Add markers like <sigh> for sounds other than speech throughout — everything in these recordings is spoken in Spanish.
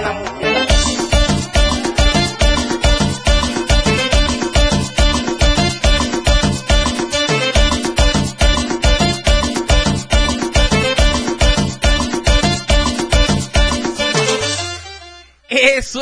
buena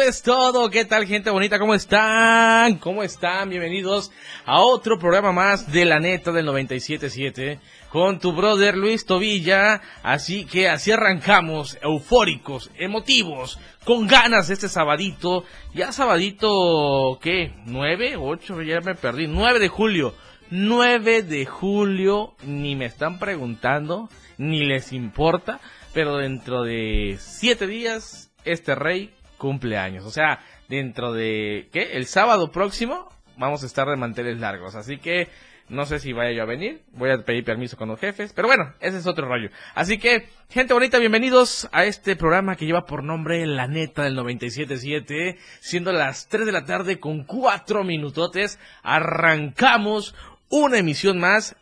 es todo. ¿Qué tal, gente bonita? ¿Cómo están? ¿Cómo están? Bienvenidos a otro programa más de la neta del 97.7 con tu brother Luis Tobilla. Así que así arrancamos, eufóricos, emotivos, con ganas este sabadito. Ya sabadito, ¿qué? ¿Nueve? ¿Ocho? Ya me perdí. Nueve de julio. 9 de julio. Ni me están preguntando, ni les importa. Pero dentro de siete días, este rey cumpleaños. O sea, dentro de, ¿qué? El sábado próximo vamos a estar de manteles largos. Así que no sé si vaya yo a venir. Voy a pedir permiso con los jefes. Pero bueno, ese es otro rollo. Así que, gente bonita, bienvenidos a este programa que lleva por nombre La Neta del 97.7. Siendo las 3 de la tarde con 4 minutotes. Arrancamos una emisión más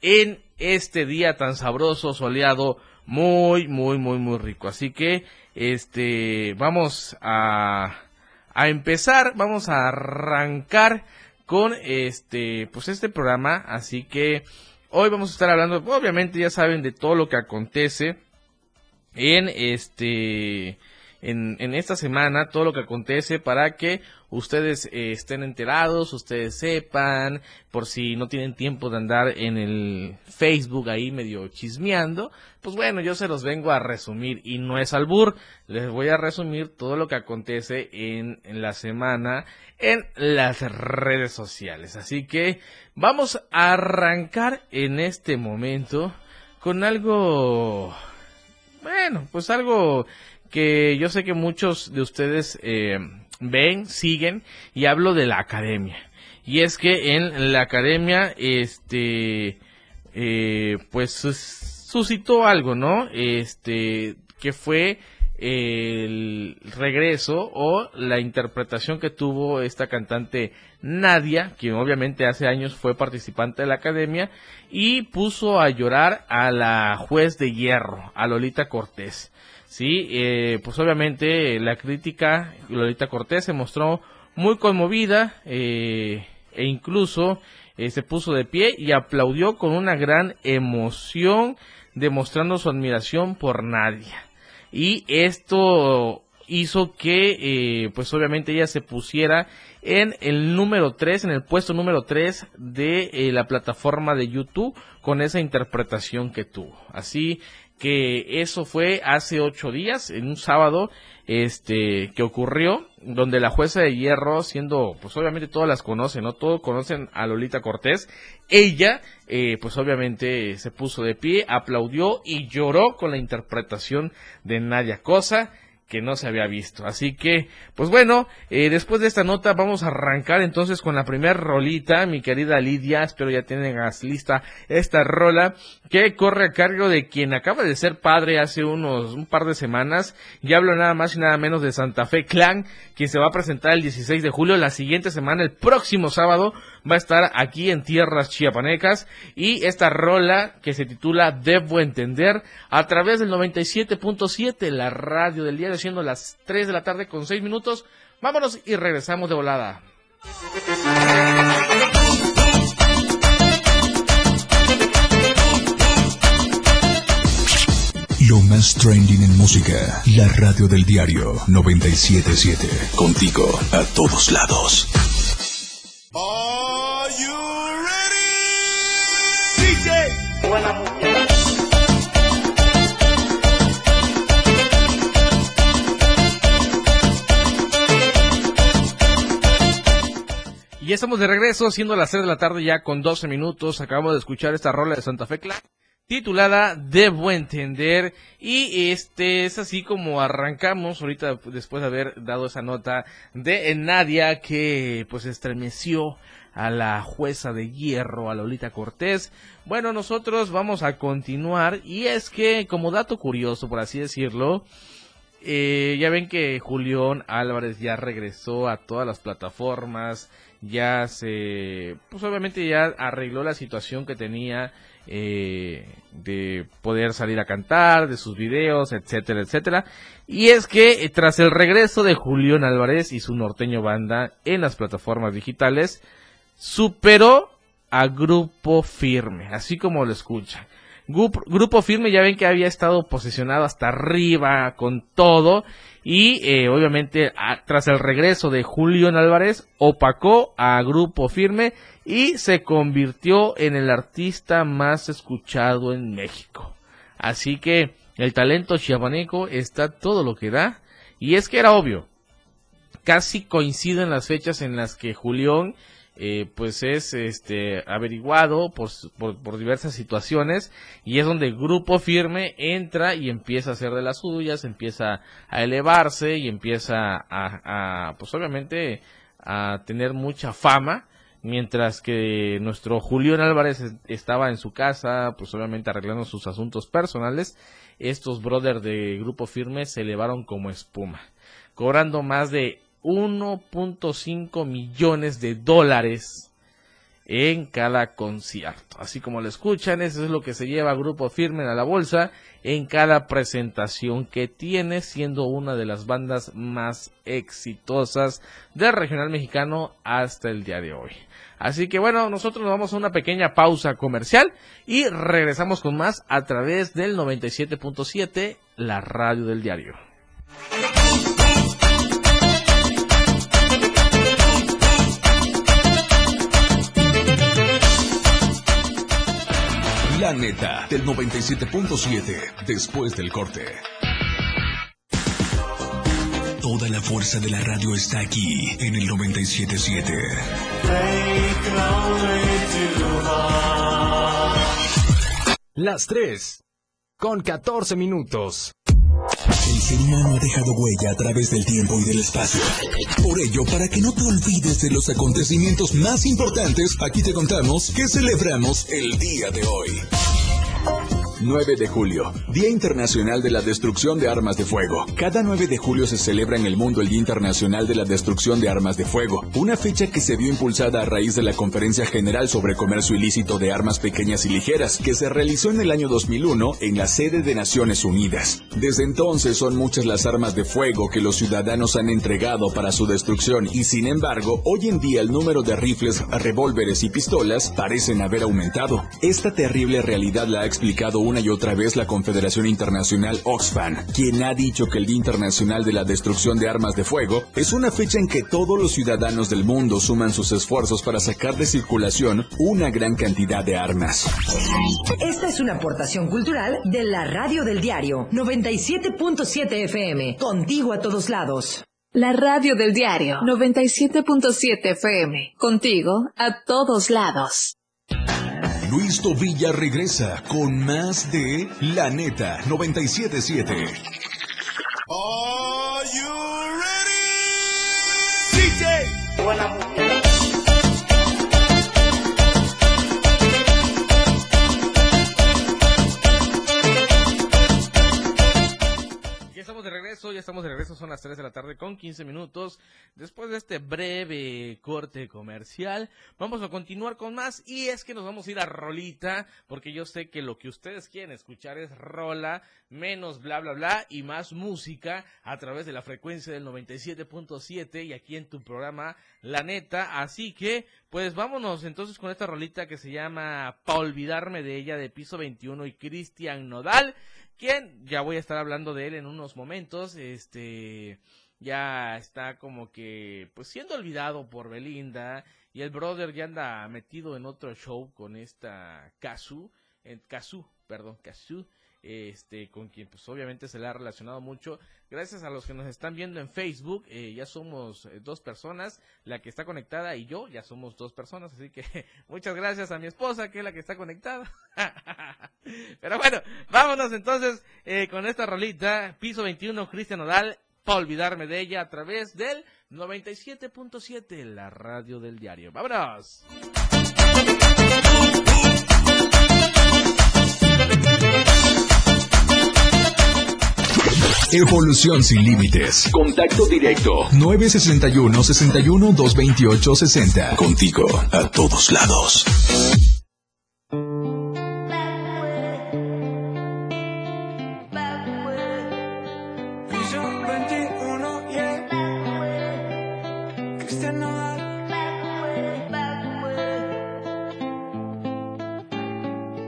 en este día tan sabroso, soleado, muy, muy, muy, muy rico. Así que este, vamos a, a empezar, vamos a arrancar con este, pues este programa, así que hoy vamos a estar hablando, obviamente ya saben de todo lo que acontece en este, en, esta semana, todo lo que acontece para que ustedes eh, estén enterados, ustedes sepan, por si no tienen tiempo de andar en el Facebook ahí medio chismeando, pues bueno, yo se los vengo a resumir y no es albur, les voy a resumir todo lo que acontece en la semana en las redes sociales. Así que vamos a arrancar en este momento con algo, bueno, pues algo que yo sé que muchos de ustedes eh, ven, siguen y hablo de la academia. Y es que en la academia, este, eh, pues suscitó algo, ¿no? Este, que fue el regreso o la interpretación que tuvo esta cantante Nadia, que obviamente hace años fue participante de la academia, y puso a llorar a la juez de hierro, a Lolita Cortés. Sí, eh, pues obviamente la crítica, Lolita Cortés se mostró muy conmovida eh, e incluso eh, se puso de pie y aplaudió con una gran emoción, demostrando su admiración por Nadia. Y esto hizo que, eh, pues obviamente ella se pusiera en el número 3, en el puesto número 3 de la plataforma de YouTube con esa interpretación que tuvo. Así que eso fue hace ocho días, en un sábado, este, que ocurrió, donde la jueza de hierro, siendo, pues obviamente todas las conocen, ¿no? Todos conocen a Lolita Cortés. Ella, eh, pues obviamente se puso de pie, aplaudió y lloró con la interpretación de Nadia Cosa que no se había visto. Así que, pues bueno, eh, después de esta nota vamos a arrancar entonces con la primera rolita, mi querida Lidia, espero ya tengas lista esta rola que corre a cargo de quien acaba de ser padre hace unos un par de semanas, y hablo nada más y nada menos de Santa Fe Clan, quien se va a presentar el 16 de julio, la siguiente semana, el próximo sábado, va a estar aquí en tierras chiapanecas y esta rola que se titula Debo entender a través del 97.7 la radio del día siendo las 3 de la tarde con 6 minutos vámonos y regresamos de volada Lo más trending en música, la radio del diario 977. Contigo a todos lados. Ya estamos de regreso, siendo las 3 de la tarde ya con 12 minutos. Acabamos de escuchar esta rola de Santa Fe Clan titulada Debo entender y este es así como arrancamos ahorita después de haber dado esa nota de Nadia que pues estremeció a la jueza de hierro, a Lolita Cortés. Bueno, nosotros vamos a continuar y es que como dato curioso, por así decirlo, eh, ya ven que Julián Álvarez ya regresó a todas las plataformas, ya se, pues obviamente ya arregló la situación que tenía eh, de poder salir a cantar, de sus videos, etcétera, etcétera. Y es que eh, tras el regreso de Julián Álvarez y su norteño banda en las plataformas digitales, superó a Grupo Firme, así como lo escuchan. Grupo, Firme ya ven que había estado posicionado hasta arriba con todo y eh, obviamente tras el regreso de Julián Álvarez opacó a Grupo Firme y se convirtió en el artista más escuchado en México. Así que el talento chiapaneco está todo lo que da y es que era obvio. Casi coinciden las fechas en las que Julián eh, pues es este averiguado por, por, diversas situaciones y es donde el grupo firme entra y empieza a hacer de las suyas, empieza a elevarse y empieza a, pues obviamente a tener mucha fama mientras que nuestro Julián Álvarez estaba en su casa, pues obviamente arreglando sus asuntos personales, estos brothers de Grupo Firme se elevaron como espuma, cobrando más de 1.5 millones de dólares en cada concierto. Así como lo escuchan, eso es lo que se lleva Grupo Firme a la bolsa en cada presentación que tiene, siendo una de las bandas más exitosas del regional mexicano hasta el día de hoy. Así que bueno, nosotros nos vamos a una pequeña pausa comercial y regresamos con más a través del 97.7, la radio del diario. Neta del 97.7 después del corte. Toda la fuerza de la radio está aquí en el 97.7. Las 3 con 14 minutos. Ser humano ha dejado huella a través del tiempo y del espacio. Por ello, para que no te olvides de los acontecimientos más importantes, aquí te contamos que celebramos el día de hoy. 9 de julio, Día Internacional de la Destrucción de Armas de Fuego. Cada 9 de julio se celebra en el mundo el Día Internacional de la Destrucción de Armas de Fuego, una fecha que se vio impulsada a raíz de la Conferencia General sobre Comercio Ilícito de Armas Pequeñas y Ligeras, que se realizó en el año 2001 en la sede de Naciones Unidas. Desde entonces son muchas las armas de fuego que los ciudadanos han entregado para su destrucción y sin embargo, hoy en día el número de rifles, revólveres y pistolas parecen haber aumentado. Esta terrible realidad la ha explicado una y otra vez la Confederación Internacional Oxfam, quien ha dicho que el Día Internacional de la Destrucción de Armas de Fuego es una fecha en que todos los ciudadanos del mundo suman sus esfuerzos para sacar de circulación una gran cantidad de armas. Esta es una aportación cultural de la Radio del Diario 97.7 FM, contigo a todos lados. La radio del diario 97.7 FM, contigo a todos lados. Luis Tobilla regresa con más de La Neta 977. Are you ready? Regreso, ya estamos de regreso, son las 3 de la tarde con 15 minutos. Después de este breve corte comercial, vamos a continuar con más y es que nos vamos a ir a Rolita, porque yo sé que lo que ustedes quieren escuchar es Rola, menos bla bla bla y más música a través de la frecuencia del 97.7 y aquí en tu programa La Neta. Así que, pues vámonos entonces con esta rolita que se llama Pa' olvidarme de ella de piso 21 y Cristian Nodal quien ya voy a estar hablando de él en unos momentos, este ya está como que pues siendo olvidado por Belinda y el brother ya anda metido en otro show con esta Kazu, en Kazu, perdón, Kazu, este con quien pues obviamente se le ha relacionado mucho. Gracias a los que nos están viendo en Facebook, eh, ya somos eh, dos personas, la que está conectada y yo ya somos dos personas, así que <laughs> muchas gracias a mi esposa que es la que está conectada. <laughs> Pero bueno, vámonos entonces eh, con esta rolita, piso 21, Cristian Odal, para olvidarme de ella a través del 97.7, la radio del diario. ¡Vámonos! Evolución sin límites. Contacto directo. 961-61-228-60. Contigo, a todos lados.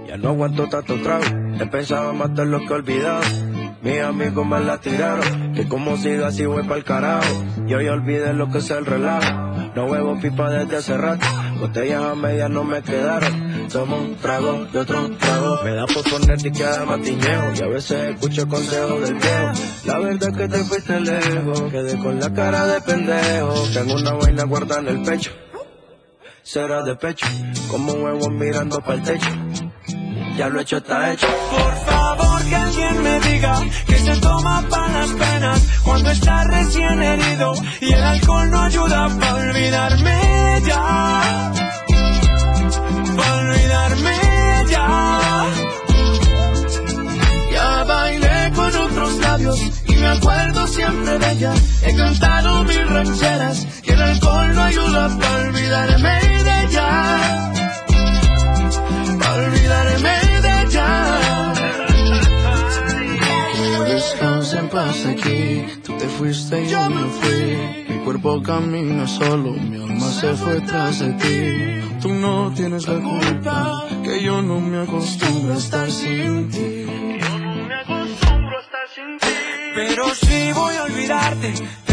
Ya No aguanto tanto trago, he pensado matar lo que he olvidado mis amigos me la tiraron, que como siga así voy pa'l carajo. Yo ya olvidé lo que es el relajo. No huevo pipa desde hace rato, botellas a medias no me quedaron. Tomo un trago y otro trago. Me da por poner queda matiñeo y a veces escucho consejos del viejo. La verdad es que te fuiste lejos, quedé con la cara de pendejo. Tengo una vaina guardada en el pecho, será de pecho, como un huevo mirando para el techo. Ya lo hecho está hecho. Por favor que alguien me diga rancheras y el alcohol no ayuda para olvidarme de ella. Para olvidarme de ella. Que descanse en paz aquí, tú te fuiste y yo me fui. Mi cuerpo camina solo, mi alma se fue tras de ti. Tú no tienes la culpa, que yo no me acostumbro a estar sin ti. Pero si voy a olvidarte, te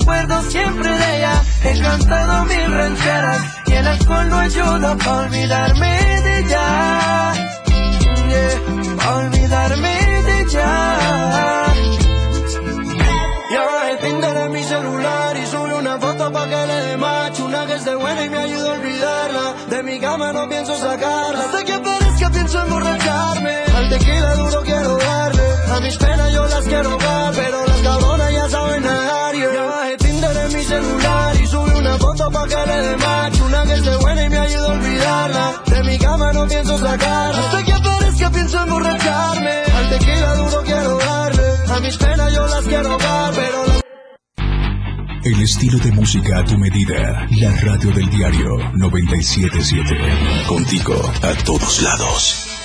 acuerdo siempre de ella. He cantado mil rancheras y el alcohol no ayuda para olvidarme de ella. Yeah, pa' olvidarme de ella. Ya Tinder en mi celular y sube una foto pa' que le dé macho Una que esté buena y me ayude a olvidarla De mi cama no pienso sacarla Hasta que aparezca pienso emborracharme Al tequila duro quiero darle A mis penas yo las quiero dar Pero pa' que le dé macho Una que esté buena y me ayude a olvidarla De mi cama no pienso sacarla Hasta que aparezca pienso emborracharme Al tequila duro quiero darle A mis penas yo las quiero dar Pero las El estilo de música a tu medida. La radio del diario 977. Contigo a todos lados.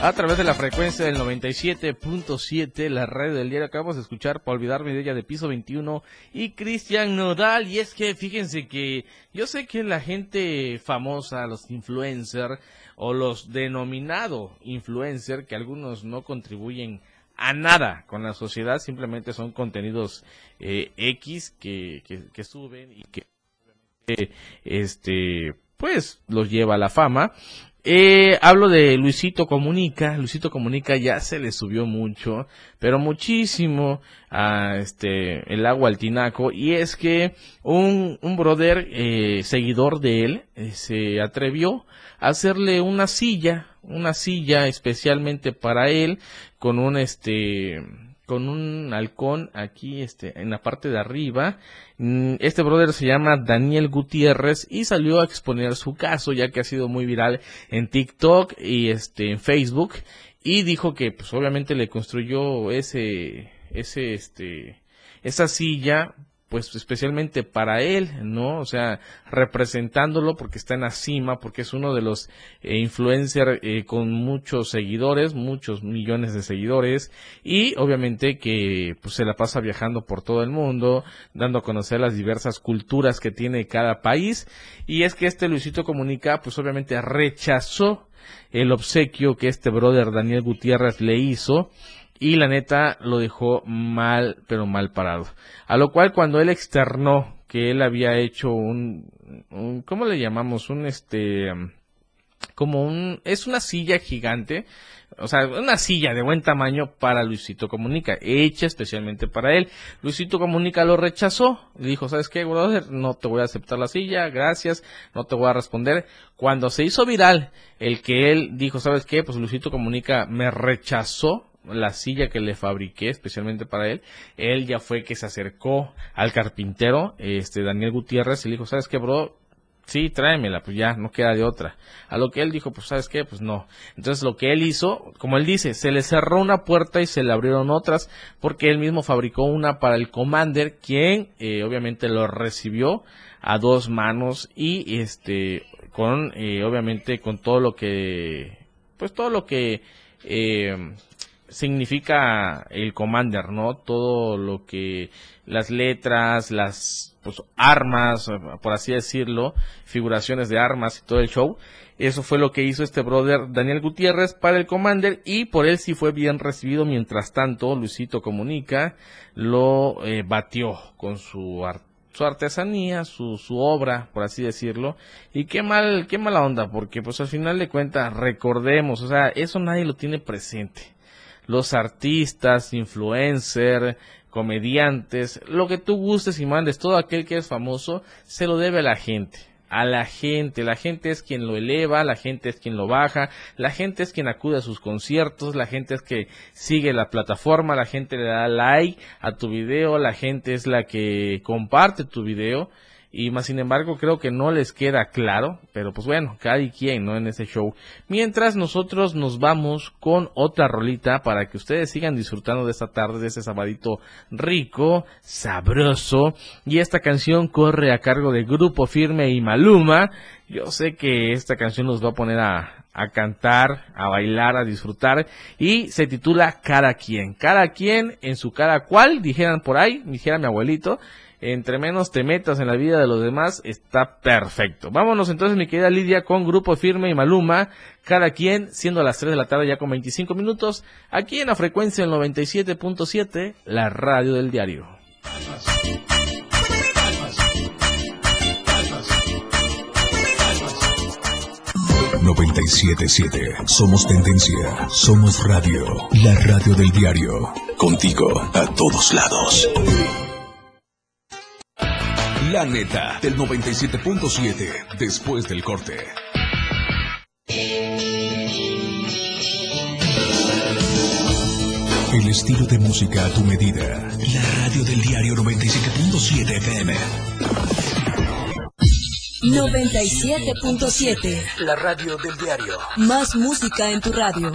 A través de la frecuencia del 97.7, la radio del diario. Acabamos de escuchar, para olvidarme de ella, de piso 21 y Cristian Nodal. Y es que fíjense que yo sé que la gente famosa, los influencers o los denominado influencer, que algunos no contribuyen a nada con la sociedad, simplemente son contenidos eh, X que, que, que suben y que eh, este pues los lleva a la fama. Eh, hablo de Luisito Comunica. Luisito Comunica ya se le subió mucho, pero muchísimo a este el agua al tinaco. Y es que un, un brother eh, seguidor de él eh, se atrevió a hacerle una silla, una silla especialmente para él con un este con un halcón aquí este en la parte de arriba. Mm, Este brother se llama Daniel Gutiérrez y salió a exponer su caso ya que ha sido muy viral en TikTok y este en Facebook y dijo que pues obviamente le construyó ese ese este esa silla pues especialmente para él, ¿no? O sea, representándolo porque está en la cima, porque es uno de los eh, influencers eh, con muchos seguidores, muchos millones de seguidores, y obviamente que pues se la pasa viajando por todo el mundo, dando a conocer las diversas culturas que tiene cada país, y es que este Luisito Comunica, pues obviamente rechazó el obsequio que este brother Daniel Gutiérrez le hizo, y la neta lo dejó mal, pero mal parado. A lo cual cuando él externó que él había hecho un, ¿cómo le llamamos? Un este, como un, es una silla gigante, o sea, una silla de buen tamaño para Luisito Comunica, hecha especialmente para él. Luisito Comunica lo rechazó, dijo, ¿sabes qué, brother? No te voy a aceptar la silla, gracias, no te voy a responder. Cuando se hizo viral el que él dijo, ¿sabes qué? Pues Luisito Comunica me rechazó la silla que le fabriqué especialmente para él, él ya fue que se acercó al carpintero, este Daniel Gutiérrez, y le dijo, ¿sabes qué, bro? Sí, tráemela, pues ya, no queda de otra. A lo que él dijo, pues sabes qué, pues no. Entonces lo que él hizo, como él dice, se le cerró una puerta y se le abrieron otras, porque él mismo fabricó una para el Commander, quien eh, obviamente lo recibió a dos manos y este, con, eh, obviamente con todo lo que, pues todo lo que, eh, significa el Commander, ¿no? Todo lo que las letras, las pues, armas, por así decirlo, figuraciones de armas y todo el show. Eso fue lo que hizo este brother Daniel Gutiérrez para el Commander y por él sí fue bien recibido. Mientras tanto, Luisito Comunica lo eh, batió con su su artesanía, su, su obra, por así decirlo, y qué mal, qué mala onda, porque pues al final de cuentas, recordemos, o sea, eso nadie lo tiene presente los artistas, influencers, comediantes, lo que tú gustes y mandes, todo aquel que es famoso, se lo debe a la gente. A la gente, la gente es quien lo eleva, la gente es quien lo baja, la gente es quien acude a sus conciertos, la gente es que sigue la plataforma, la gente le da like a tu video, la gente es la que comparte tu video y más sin embargo creo que no les queda claro, pero pues bueno, cada quien, ¿no? En ese show. Mientras nosotros nos vamos con otra rolita para que ustedes sigan disfrutando de esta tarde, de ese sabadito rico, sabroso, y esta canción corre a cargo de Grupo Firme y Maluma. Yo sé que esta canción nos va a poner a, a cantar, a bailar, a disfrutar y se titula Cada quien. Cada quien en su cada cual, dijeran por ahí, dijera mi abuelito entre menos te metas en la vida de los demás, está perfecto. Vámonos entonces, mi querida Lidia, con Grupo Firme y Maluma, cada quien, siendo a las 3 de la tarde ya con 25 minutos, aquí en la frecuencia del 97.7, la radio del diario. 97.7. Somos tendencia. Somos radio. La radio del diario. Contigo a todos lados. La neta del 97.7 después del corte. El estilo de música a tu medida. La radio del diario 97.7 FM. 97.7. La radio del diario. Más música en tu radio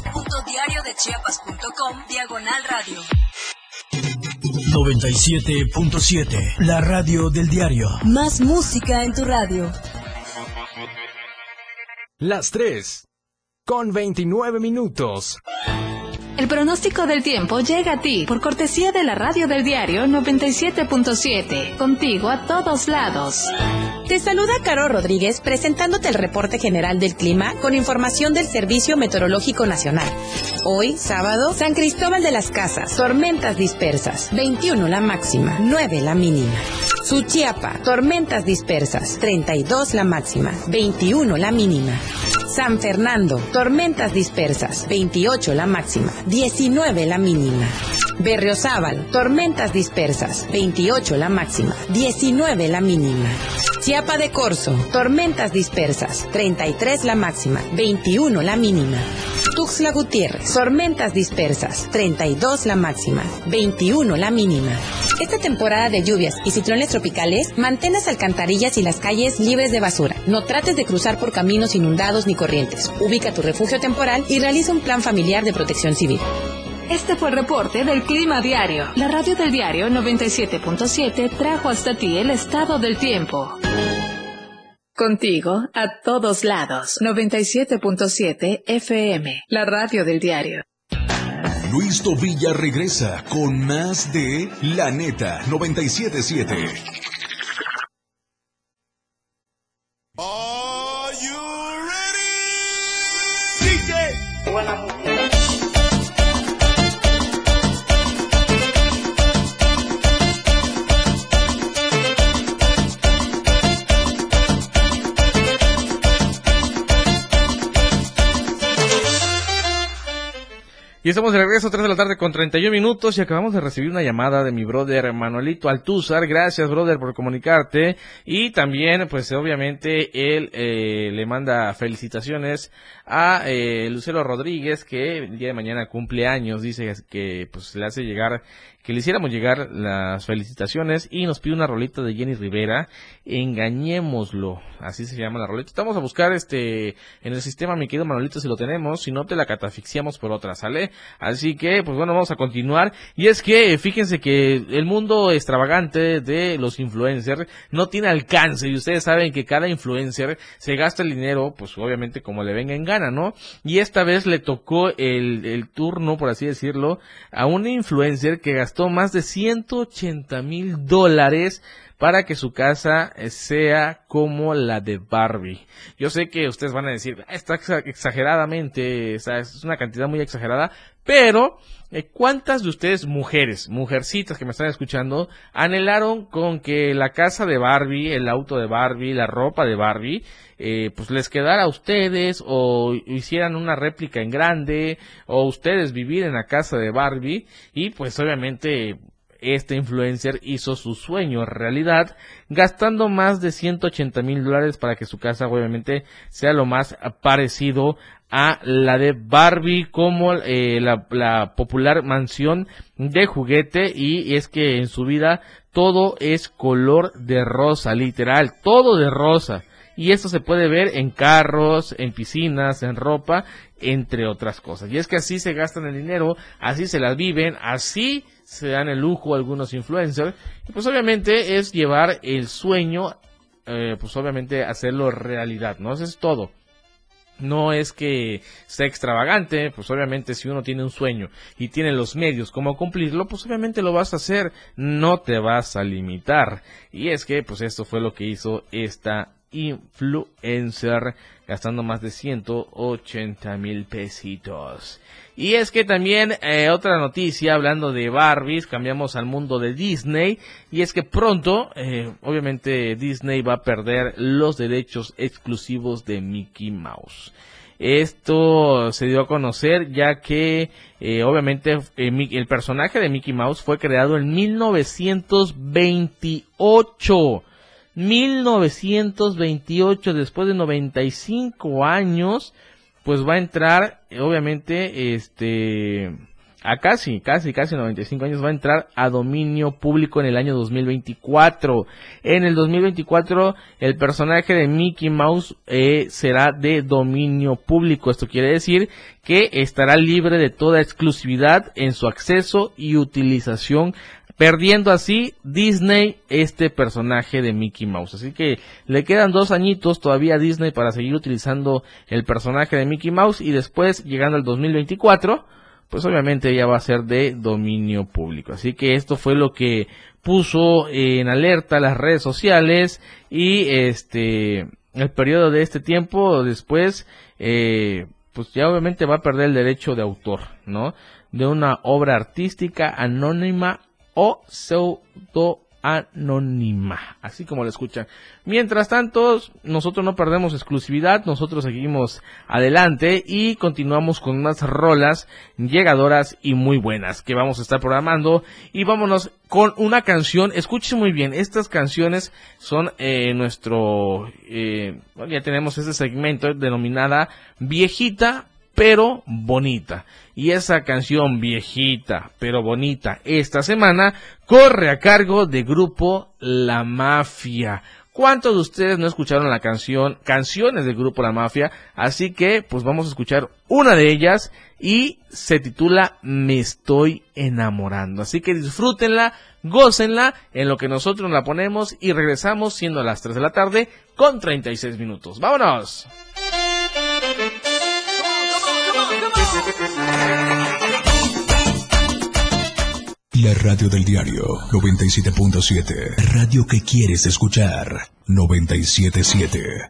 www.diariodechiapas.com Diagonal Radio. 97.7 La radio del diario. Más música en tu radio. Las 3 con 29 minutos. El pronóstico del tiempo llega a ti por cortesía de la radio del diario 97.7, contigo a todos lados. Te saluda Caro Rodríguez presentándote el reporte general del clima con información del Servicio Meteorológico Nacional. Hoy, sábado, San Cristóbal de las Casas, tormentas dispersas, 21 la máxima, 9 la mínima. Suchiapa, tormentas dispersas, 32 la máxima, 21 la mínima. San Fernando, tormentas dispersas, 28 la máxima, 19 la mínima. Berriozábal, tormentas dispersas, 28 la máxima, 19 la mínima. Chiapa de Corzo, tormentas dispersas, 33 la máxima, 21 la mínima. Tuxtla Gutiérrez, tormentas dispersas, 32 la máxima, 21 la mínima. Esta temporada de lluvias y ciclones tropicales, mantén las alcantarillas y las calles libres de basura. No trates de cruzar por caminos inundados ni corrientes. Ubica tu refugio temporal y realiza un plan familiar de protección civil. Este fue el reporte del Clima Diario. La radio del diario 97.7 trajo hasta ti el estado del tiempo. Contigo a todos lados. 97.7 FM, la radio del diario. Luis Tobilla regresa con más de La Neta 977. Y estamos de regreso, 3 de la tarde con 31 minutos y acabamos de recibir una llamada de mi brother Manuelito Altúzar. Gracias, brother, por comunicarte. Y también, pues obviamente, él eh, le manda felicitaciones a eh, Lucero Rodríguez, que el día de mañana cumple años. Dice que pues le hace llegar que le hiciéramos llegar las felicitaciones y nos pide una rolita de Jenny Rivera, Engañémoslo, así se llama la rolita. Estamos a buscar este en el sistema, mi querido Manolito, si lo tenemos, si no te la catafixiamos por otra, ¿sale? Así que, pues bueno, vamos a continuar. Y es que, fíjense que el mundo extravagante de los influencers no tiene alcance y ustedes saben que cada influencer se gasta el dinero, pues obviamente como le venga en gana, ¿no? Y esta vez le tocó el, el turno, por así decirlo, a un influencer que gastó gastó más de 180 mil dólares para que su casa eh, sea como la de Barbie. Yo sé que ustedes van a decir, ah, está exageradamente, es una cantidad muy exagerada, pero eh, ¿cuántas de ustedes mujeres, mujercitas que me están escuchando, anhelaron con que la casa de Barbie, el auto de Barbie, la ropa de Barbie, eh, pues les quedara a ustedes o hicieran una réplica en grande o ustedes vivir en la casa de Barbie y pues obviamente este influencer hizo su sueño realidad gastando más de 180 mil dólares para que su casa obviamente sea lo más parecido a la de Barbie como eh, la, la, popular mansión de juguete y es que en su vida todo es color de rosa, literal, todo de rosa y esto se puede ver en carros, en piscinas, en ropa, entre otras cosas. Y es que así se gastan el dinero, así se las viven, así se dan el lujo algunos influencers. Pues obviamente es llevar el sueño, eh, pues obviamente hacerlo realidad, ¿no? Eso es todo. No es que sea extravagante, pues obviamente si uno tiene un sueño y tiene los medios como cumplirlo, pues obviamente lo vas a hacer, no te vas a limitar. Y es que pues esto fue lo que hizo esta influencer gastando más de 180 mil pesitos. Y es que también eh, otra noticia hablando de Barbies, cambiamos al mundo de Disney y es que pronto, eh, obviamente Disney va a perder los derechos exclusivos de Mickey Mouse. Esto se dio a conocer ya que eh, obviamente el personaje de Mickey Mouse fue creado en 1928 1928, después de 95 años, pues va a entrar, obviamente, este, a casi, casi, casi 95 años, va a entrar a dominio público en el año 2024. En el 2024, el personaje de Mickey Mouse eh, será de dominio público. Esto quiere decir que estará libre de toda exclusividad en su acceso y utilización perdiendo así Disney este personaje de Mickey Mouse. Así que le quedan dos añitos todavía a Disney para seguir utilizando el personaje de Mickey Mouse y después llegando al 2024 pues obviamente ya va a ser de dominio público. Así que esto fue lo que puso en alerta las redes sociales y este el periodo de este tiempo después eh, pues ya obviamente va a perder el derecho de autor, ¿no? De una obra artística anónima o pseudo anónima, así como lo escuchan. Mientras tanto, nosotros no perdemos exclusividad, nosotros seguimos adelante y continuamos con unas rolas llegadoras y muy buenas que vamos a estar programando y vámonos con una canción, escuchen muy bien, estas canciones son eh, nuestro, eh, ya tenemos este segmento denominada viejita pero bonita. Y esa canción viejita, pero bonita, esta semana corre a cargo de grupo La Mafia ¿Cuántos de ustedes no escucharon la canción, canciones del grupo La Mafia? Así que, pues vamos a escuchar una de ellas y se titula Me estoy enamorando. Así que disfrútenla, gócenla en lo que nosotros la ponemos y regresamos siendo las 3 de la tarde con 36 minutos. ¡Vámonos! La radio del diario 97.7. Radio que quieres escuchar 97.7.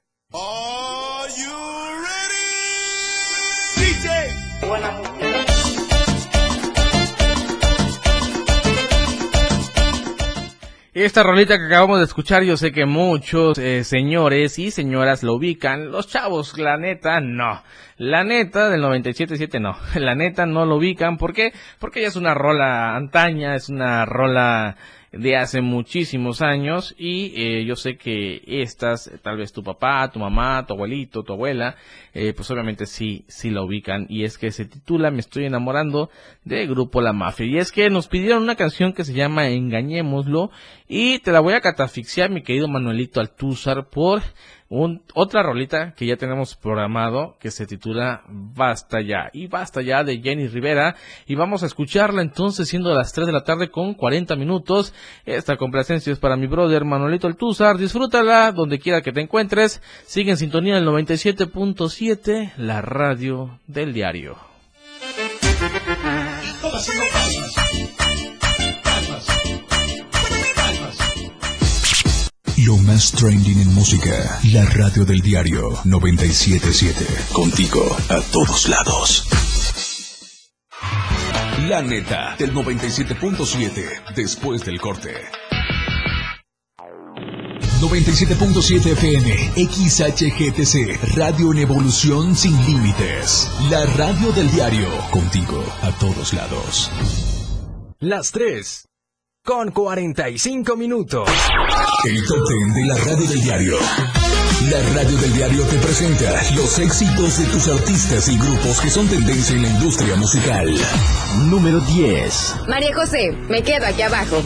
Esta rolita que acabamos de escuchar, yo sé que muchos eh, señores y señoras lo ubican. Los chavos, la neta, no. La neta del 97.7 no. <laughs> La neta no lo ubican. ¿Por qué? Porque ya es una rola antaña, es una rola de hace muchísimos años y eh, yo sé que estas, tal vez tu papá, tu mamá, tu abuelito, tu abuela, eh, pues obviamente sí, sí la ubican. Y es que se titula Me estoy enamorando de Grupo La Mafia. Y es que nos pidieron una canción que se llama Engañémoslo y te la voy a catafixiar mi querido Manuelito Altúzar por otra rolita que ya tenemos programado que se titula Basta ya y Basta ya de Jenny Rivera y vamos a escucharla entonces siendo las 3 de la tarde con 40 minutos. Esta complacencia es para mi brother Manuelito Altúzar, disfrútala donde quiera que te encuentres. Sigue en sintonía el 97.7, la radio del diario. Lo más trending en música. La radio del diario 977. Contigo a todos lados. La neta del 97.7. Después del corte. 97.7 FM, XHGTC, Radio en Evolución Sin Límites. La radio del diario, contigo a todos lados. Las 3, con 45 minutos. El top 10 de la radio del diario. La radio del diario te presenta los éxitos de tus artistas y grupos que son tendencia en la industria musical. Número 10. María José, me quedo aquí abajo.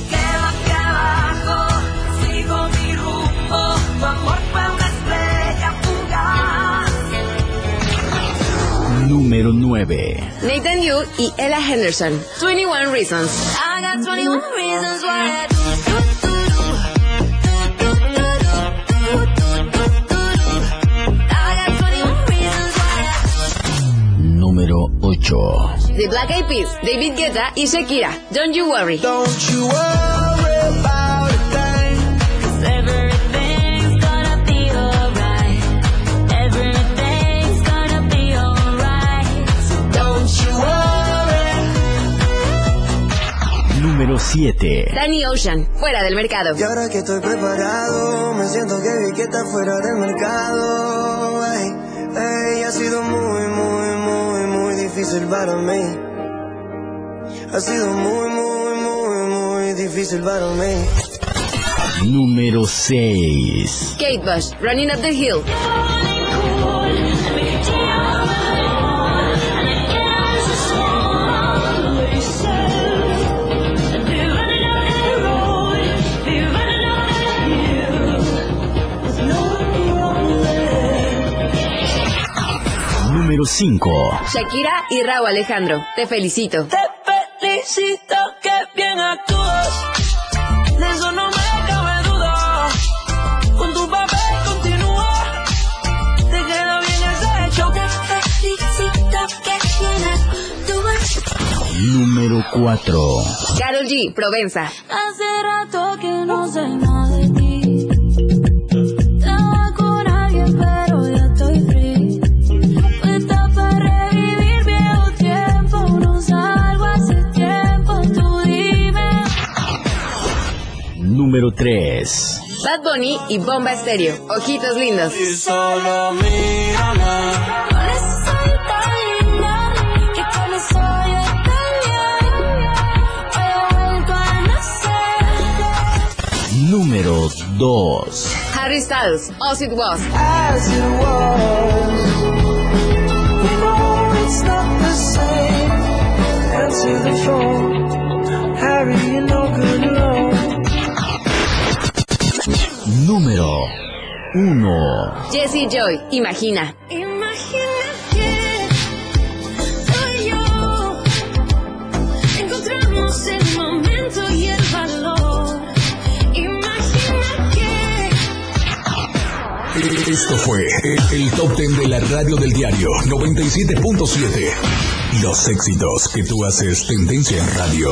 Número 9. Nathan Yu y Ella Henderson. 21 Reasons. I got 21 reasons why I do, do, do, do. I got 21 reasons why I Número 8. The Black Eyed Peas, David Guetta y Shakira. Don't you worry. Don't you worry Número 7. Danny Ocean, fuera del mercado. Y ahora que estoy preparado, me siento que vi que está fuera del mercado. Ey, ey, ha sido muy, muy, muy, muy difícil para mí. Ha sido muy, muy, muy, muy difícil para mí. Número 6. Kate Bush, Running Up the Hill. Número 5. Shakira y Raúl Alejandro. Te felicito. Te felicito que bien actúas. De eso no me cabe duda. Con tu papel continúa. Te queda bien ese hecho. Te felicito que bien actúas. Número 4. Carol G, Provenza. Hace rato que no sé Número 3. Bad Bunny y Bomba Estéreo. Ojitos lindos. Y solo. Número 2. Harry Styles, As It Was. As it was. We know it's número 1. Jesse Joy, imagina. Imagina que soy yo. Encontramos el momento y el valor. Imagina que Esto fue el, el top 10 de la radio del diario 97.7. Los éxitos que tú haces tendencia en radio.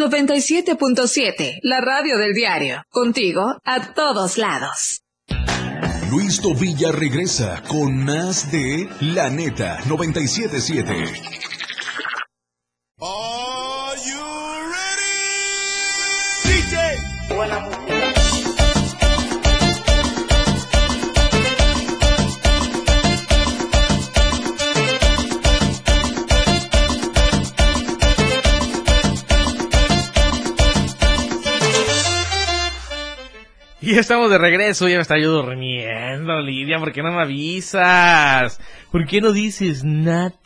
97.7, la radio del diario. Contigo a todos lados. Luis Tobilla regresa con más de La Neta 97.7. Y estamos de regreso, ya me está yo durmiendo, Lidia, ¿por qué no me avisas? ¿Por qué no dices nada?